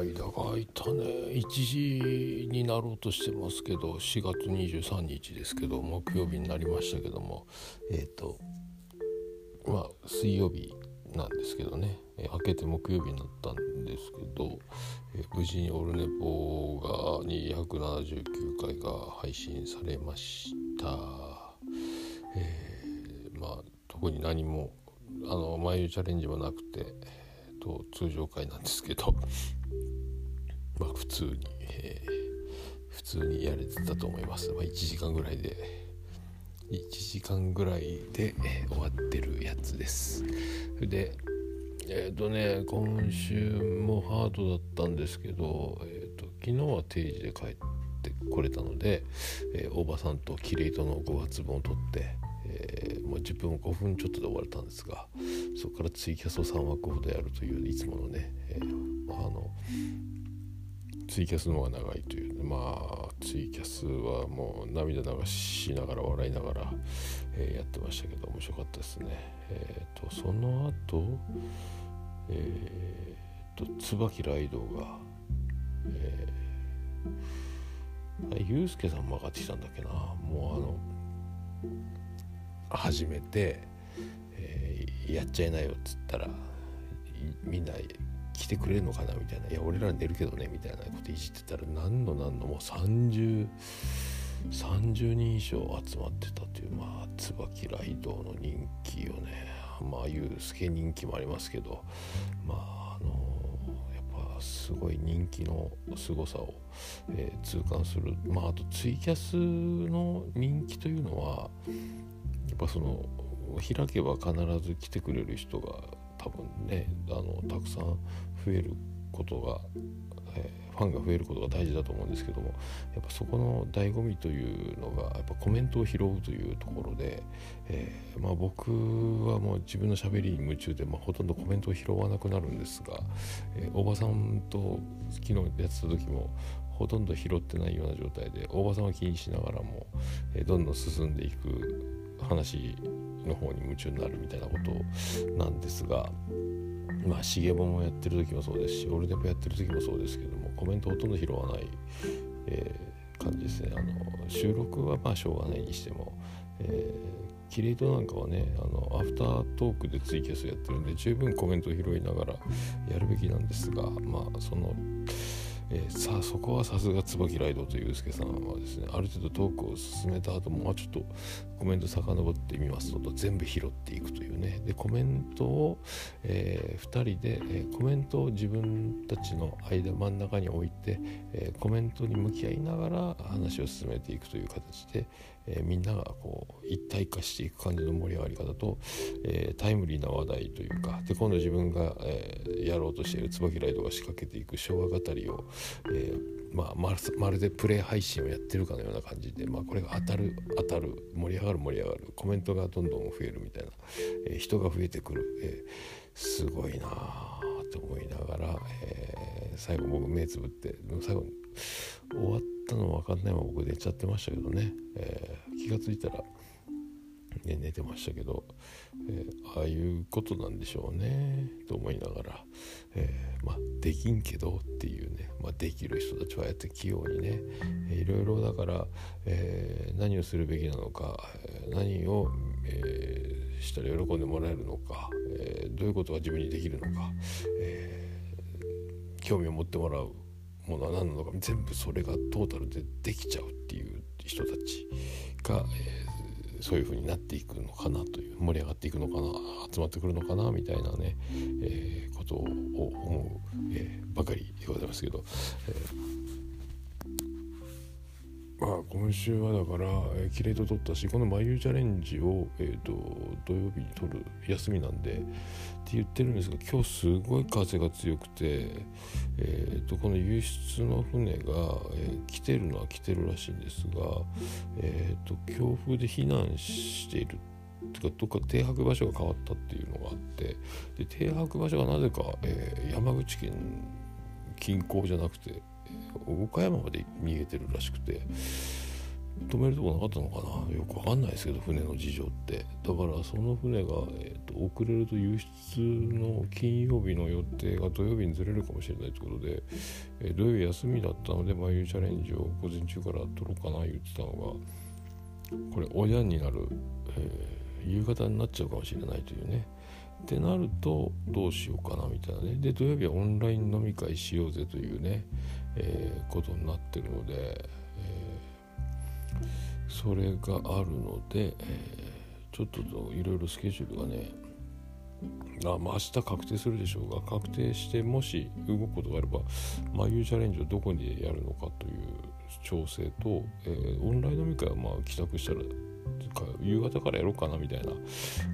間が空いたね。1時になろうとしてますけど4月23日ですけど木曜日になりましたけどもえっ、ー、とまあ水曜日なんですけどね、えー、明けて木曜日になったんですけど、えー、無事にオルネポが279回が配信されました、えー、まあ特に何もあの眉チャレンジもなくて、と、通常回なんですけど まあ普通に、えー、普通にやれてたと思います、まあ、1時間ぐらいで1時間ぐらいで、えー、終わってるやつです。でえっ、ー、とね今週もハードだったんですけど、えーと、昨日は定時で帰ってこれたので、えー、大場さんとキレイトの5月分を取って、えー、もう10分5分ちょっとで終われたんですがそこからツイキャスを3枠ほどやるといういつものね、えー、あのツイキャスの方が長いというまあツイキャスはもう涙流しながら笑いながら、えー、やってましたけど面白かったですね。えっ、ー、とその後えっ、ー、と椿ライドがえー、ゆうすけさんも上がってきたんだっけな。もうあの始めて、やっちゃいなよっつったらみんな来てくれるのかなみたいな「いや俺ら寝るけどね」みたいなこといじってたら何の何のもう3030 30人以上集まってたというまあ椿ライドの人気をね。まあいうすけ人気もありますけどまああのやっぱすごい人気の凄さを、えー、痛感する。まああとツイキャスの人気というのはやっぱその開けば必ず来てくれる人が多分ねあのたくさん増えることが、えー、ファンが増えることが大事だと思うんですけどもやっぱそこの醍醐味というのがやっぱコメントを拾うというところで、えー、まあ、僕はもう自分のしゃべりに夢中で、まあ、ほとんどコメントを拾わなくなるんですが、えー、おばさんと昨日やってた時もほとんど拾ってないような状態で大場さんは気にしながらも、えどんどん進んでいく話の方に夢中になるみたいなことなんですがまあしげももやってる時もそうですしオールネポやってる時もそうですけどもコメントほとんど拾わない、えー、感じですね。あの収録はまあしょうがないにしても、えー、キレイトなんかはねあのアフタートークでツイキャスやってるんで十分コメントを拾いながらやるべきなんですがまあそのえー、さあそこはさすが椿ライドという介さんはですねある程度トークを進めた後も、まあ、ちょっとコメント遡ってみますと全部拾っていくというね。でコメントを、えー、2人で、えー、コメントを自分たちの間真ん中に置いて、えー、コメントに向き合いながら話を進めていくという形で、え、みんながこう一体化していく感じの盛り上がり方と、え、タイムリーな話題というかで今度自分が、え、やろうとしている椿ライドが仕掛けていく昭和語りを、えまあ、まるでプレイ配信をやってるかのような感じで、まあ、これが当たる当たる盛り上がる盛り上がるコメントがどんどん増えるみたいな、え人が増えてくる、えすごいなあと思いながら、え最後僕目つぶって最後終わったの分かんないまま僕寝ちゃってましたけどね、えー、気が付いたら、ね、寝てましたけど、えー、ああいうことなんでしょうね。と思いながら、えー、まあできんけどっていうね、まあ、できる人たちはやって器用にね、えいろいろだから、えー、何をするべきなのか、何を、えーしたら喜んでもらえるのか、えどういうことが自分にできるのか、え興味を持ってもらう。ものは何なのか全部それがトータルでできちゃうっていう人たちが、えー、そういう風になっていくのかなという盛り上がっていくのかな集まってくるのかなみたいなね、えー、ことを思う、えー、ばかりでございますけど、えーあ、今週はだから、えー、キレイと取ったしこの眉チャレンジを、えーと、土曜日に取る休みなんでって言ってるんですが今日すごい風が強くて、えーと、この輸出の船が、えー、来てるのは来てるらしいんですが、えーと、強風で避難している。てかどっか停泊場所が変わったっていうのがあってで停泊場所がなぜか、えー、山口県近郊じゃなくて岡山まで逃げてるらしくて止めるとこなかったのかな？よくわかんないですけど船の事情って。だからその船が、えーと、遅れると輸出の金曜日の予定が土曜日にずれるかもしれないということで、えー、土曜日休みだったので眉チャレンジを午前中から取ろうかな言ってたのがこれ親になる、えー、夕方になっちゃうかもしれないというね。ってなるとどうしようかなみたいなね。で土曜日はオンライン飲み会しようぜというね、えー、ことになってるので、えー、それがあるので、えー、ちょっといろいろスケジュールがねあまあ、明日確定するでしょうが確定してもし動くことがあれば眉チャレンジをどこにやるのかという調整と、えー、オンライン飲み会はまあ帰宅したら夕方からやろうかなみたいな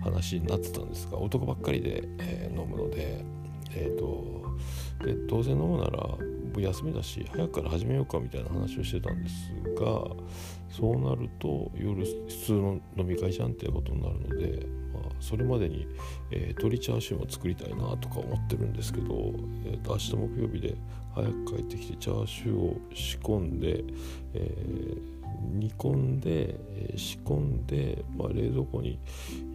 話になってたんですが男ばっかりで、えー、飲むので,、えーと、でどうせ飲むなら休みだし早くから始めようかみたいな話をしてたんですがそうなると夜普通の飲み会じゃんっていうことになるので、ま、それまでに、えー、鶏チャーシューも作りたいなとか思ってるんですけど、えーと、明日木曜日で早く帰ってきてチャーシューを仕込んで、えー煮込んで、え、仕込んで、まあ、冷蔵庫に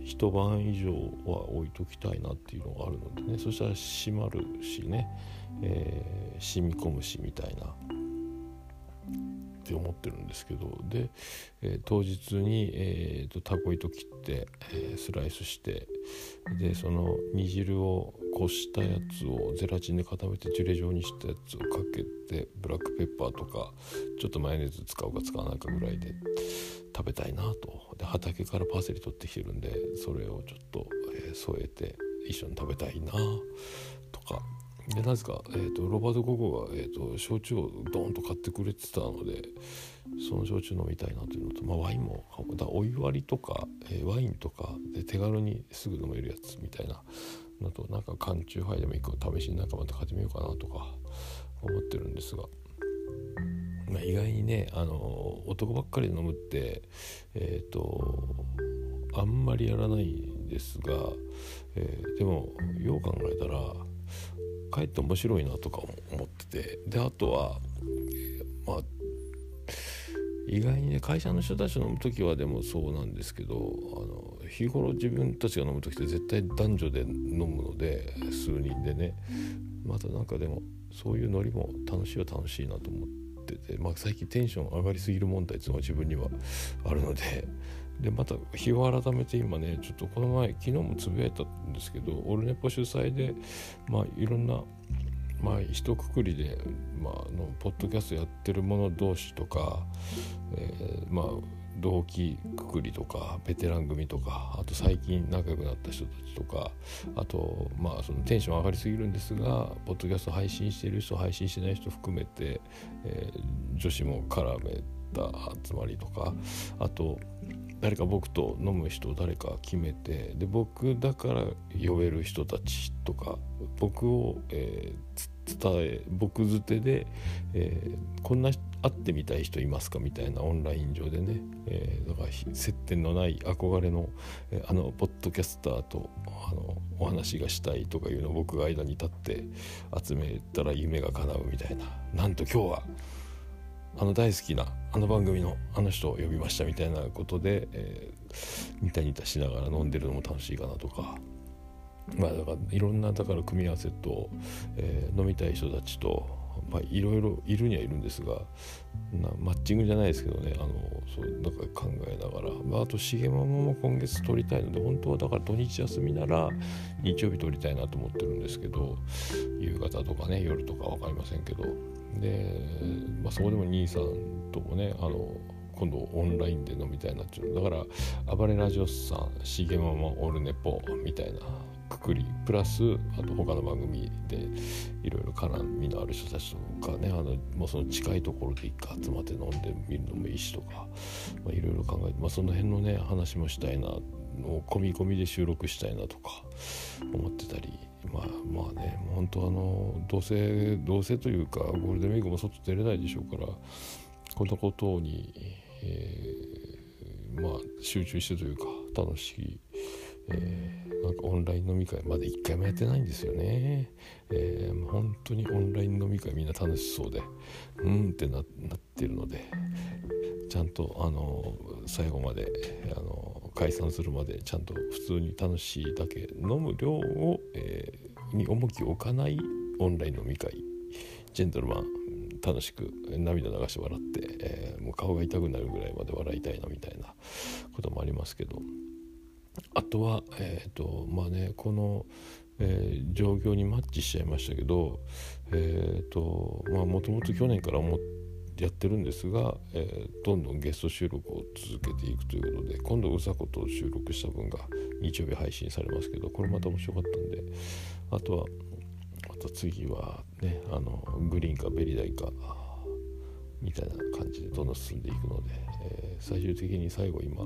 一晩以上は置いときたいなっていうのがあるのでね。そしたら閉まるしね、えー、染み込むしみたいな。って思ってるんですけどで、えー、当日に、えーと、タコ糸切って、えー、スライスしてでその煮汁をこしたやつをゼラチンで固めてジュレ状にしたやつをかけてブラックペッパーとかちょっとマヨネーズ使うか使わないかぐらいで食べたいなと。で畑からパセリ取ってきてるんでそれをちょっと、えー、添えて一緒に食べたいなとかでなぜか、えーと、ロバート・ゴゴが、えーと、焼酎をドーンと買ってくれてたのでその焼酎飲みたいなというのと、まあ、ワインもだお湯割りとか、えー、ワインとかで手軽にすぐ飲めるやつみたいなのとなんか缶チューハイでも一個試しになんかまた始めようかなとか思ってるんですが、まあ、意外にねあの男ばっかり飲むってえっ、ー、とあんまりやらないんですが、えー、でもよう考えたらかえって面白いなとか思ってて。であとは、まあ意外にね会社の人たち飲む時はでもそうなんですけどあの日頃自分たちが飲む時って絶対男女で飲むので数人でね。またなんかでもそういうノリも楽しいは楽しいなと思ってて、まあ、最近テンション上がりすぎる問題っていうのが自分にはあるのででまた日を改めて今ねちょっとこの前昨日もつぶやいたんですけどオルネポ主催でまあいろんなまあ一括りで、まあ、のポッドキャストやってる者同士とか、えー、まあ同期くくりとかベテラン組とかあと最近仲良くなった人たちとかあとまあそのテンション上がりすぎるんですがポッドキャスト配信してる人配信してない人含めて、えー、女子も絡めた集まりとかあと誰か僕と飲む人を誰か決めてで僕だから呼べる人たちとか僕を、えー、伝え僕づてで、えー、こんな会ってみたい人いますか？みたいなオンライン上でね、えー、だから接点のない憧れの、えー、あのポッドキャスターとあのお話がしたいとかいうのを僕が間に立って集めたら夢が叶うみたいな。なんと今日はあの大好きなあの番組のあの人を呼びましたみたいなことで、えー、ニタニタしながら飲んでるのも楽しいかなとか。まあだからいろんなだから組み合わせと、えー、飲みたい人たちとまあいろいろいるにはいるんですがなマッチングじゃないですけどねあのそうなんか考えながら、まあ、あと重ママも今月撮りたいので本当はだから土日休みなら日曜日撮りたいなと思ってるんですけど夕方とかね夜とか分かりませんけど。で、まあ、そこでも兄さんともねあの今度オンラインで飲みたいなっちゅう。だから暴れラジオスさんしげままオルネポみたいなくくり。プラスあと他の番組でいろいろ絡みのある人たちとかねあのもうその近いところで一回集まって飲んでみるのもいいしとかいろいろ考えて、まあ、その辺のね話もしたいなの込み込みで収録したいなとか思ってたりまあまあね本当あのどうせどうせというかゴールデンウィークも外出れないでしょうからこんなことに、えー、まあ集中してというか楽しい、えー、なんかオンライン飲み会まだ1回もやってないんですよね、えー、本当にオンライン飲み会みんな楽しそうでうんってなってるのでちゃんとあの最後まであの解散するまでちゃんと普通に楽しいだけ飲む量を、えー、に重きを置かないオンライン飲み会。ジェントルマン楽しく涙流して笑って、えー、もう顔が痛くなるぐらいまで笑いたいなみたいなこともありますけど。あとはえっ、ー、とまあねこの、えー、状況にマッチしちゃいましたけどえっ、ー、とまあもともと去年から思ってやってるんですが、えー、どんどんゲスト収録を続けていくということで今度うさこと収録した分が日曜日配信されますけどこれまた面白かったんであとはまた次はねあのグリーンかベリダイかみたいな感じでどんどん進んでいくので、えー、最終的に最後今、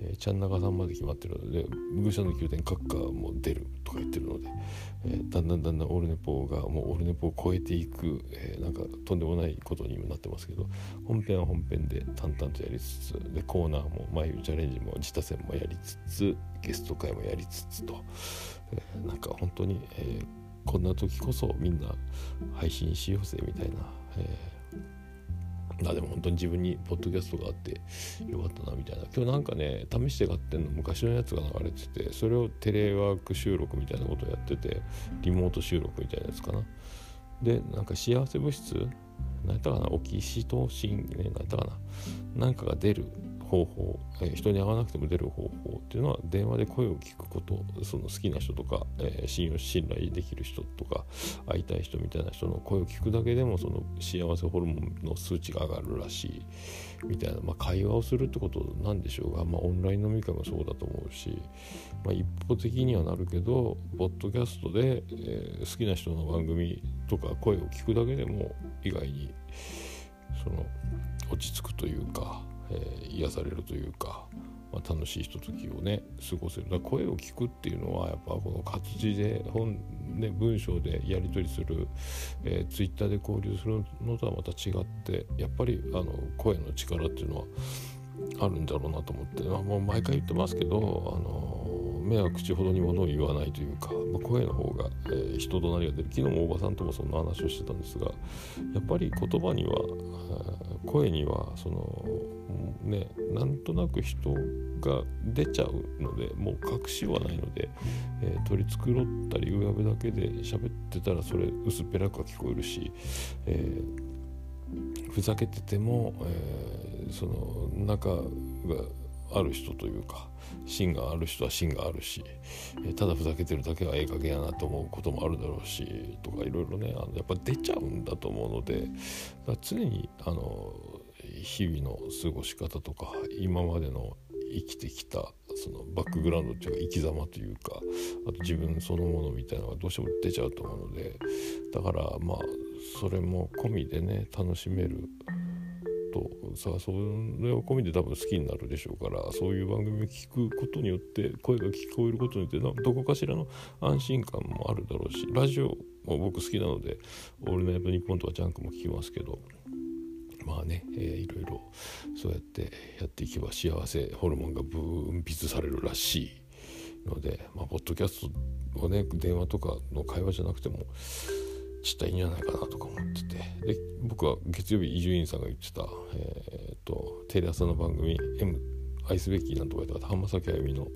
えー、ちゃん中さんまで決まってるので武者の宮殿閣下も出るとか言ってるので、えー、だんだんだんだんオールネポがもうオルネポを超えていく、えー、なんかとんでもないことにもなってますけど本編は本編で淡々とやりつつでコーナーも眉チャレンジも自他戦もやりつつゲスト会もやりつつと、えー、なんか本当に、えーこんな時こそみんな配信しようぜみたいな、えー、あでも本当に自分にポッドキャストがあってよかったなみたいな。今日なんかね試して買ってんの昔のやつが流れててそれをテレワーク収録みたいなことをやっててリモート収録みたいなやつかな。でなんか幸せ物質何やったかなオキシトシンね何やったかななんかが出る。方法、え、人に会わなくても出る方法っていうのは電話で声を聞くことその好きな人とか、え、信用信頼できる人とか会いたい人みたいな人の声を聞くだけでもその幸せホルモンの数値が上がるらしいみたいな、まあ、会話をするってことなんでしょうが、まあ、オンライン飲み会もそうだと思うし、まあ、一方的にはなるけどポッドキャストで、え、好きな人の番組とか声を聞くだけでも意外にその落ち着くというかえー、癒されるというか、まあ、楽しいひとときをね過ごせる。だ声を聞くっていうのはやっぱこの活字で本、ね、文章でやり取りする、えー、ツイッターで交流するのとはまた違ってやっぱりあの声の力っていうのはあるんだろうなと思って、まあ、もう毎回言ってますけど、あの目は口ほどにものを言わないというか、まあ、声の方が、えー、人となりが出る。昨日もおばさんともそんな話をしてたんですがやっぱり言葉には声にはそのねなんとなく人が出ちゃうのでもう隠しはないので、えー、取り繕ったり上辺だけで喋ってたらそれ薄っぺらくは聞こえるし、え、ふざけてても、え、その中がある人というか芯がある人は芯があるし、え、ただふざけてるだけはええ加減やなと思うこともあるだろうしとかいろいろねあのやっぱ出ちゃうんだと思うので常にあの日々の過ごし方とか今までの生きてきたそのバックグラウンドっていうか生き様というかあと自分そのものみたいなのがどうしても出ちゃうと思うのでだからまあそれも込みでね楽しめるとさあそれを込みで多分好きになるでしょうからそういう番組を聞くことによって声が聞こえることによってどこかしらの安心感もあるだろうしラジオも僕好きなので「オールナイトニッポン」とかジャンクも聞きますけどまあね、えー、いろいろそうやってやっていけば幸せホルモンが分泌されるらしい。ので、まあ、ポッドキャストをね電話とかの会話じゃなくてもちったらいいんじゃないかなとか思ってて。で僕は月曜日伊集院さんが言ってた、えー、っとテレ朝の番組「M 愛すべき」なんとか言った浜崎あゆみの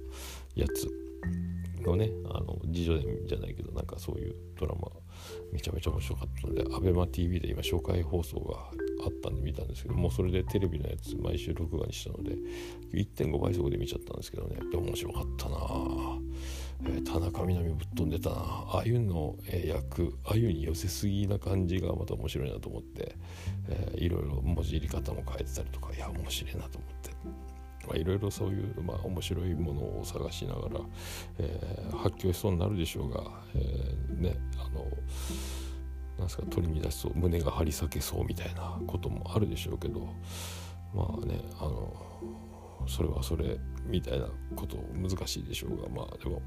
やつのねあの自助伝じゃないけどなんかそういうドラマめちゃめちゃ面白かったので ABEMATV で今紹介放送があったんで見たんですけどもうそれでテレビのやつ毎週録画にしたので1.5倍速で見ちゃったんですけどね。で面白かったなあえ、田中みな実ぶっ飛んでたなあゆの、えー、役あゆに寄せすぎな感じがまた面白いなと思って、えー、いろいろ文字入り方も変えてたりとかいや面白いなと思って。まあ、いろいろそういう、まあ、面白いものを探しながら、えー、発狂しそうになるでしょうが、えー、ねあのなんすか取り乱しそう胸が張り裂けそうみたいなこともあるでしょうけどまあねあのそれはそれみたいなこと難しいでしょうがまあでも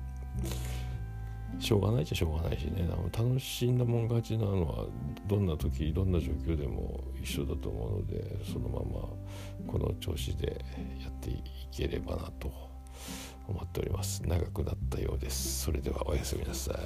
しょうがないっちゃしょうがないしね。楽しんだもん勝ちなのはどんな時どんな状況でも一緒だと思うのでそのままこの調子でやっていければなと思っております。長くなったようです。それではおやすみなさい。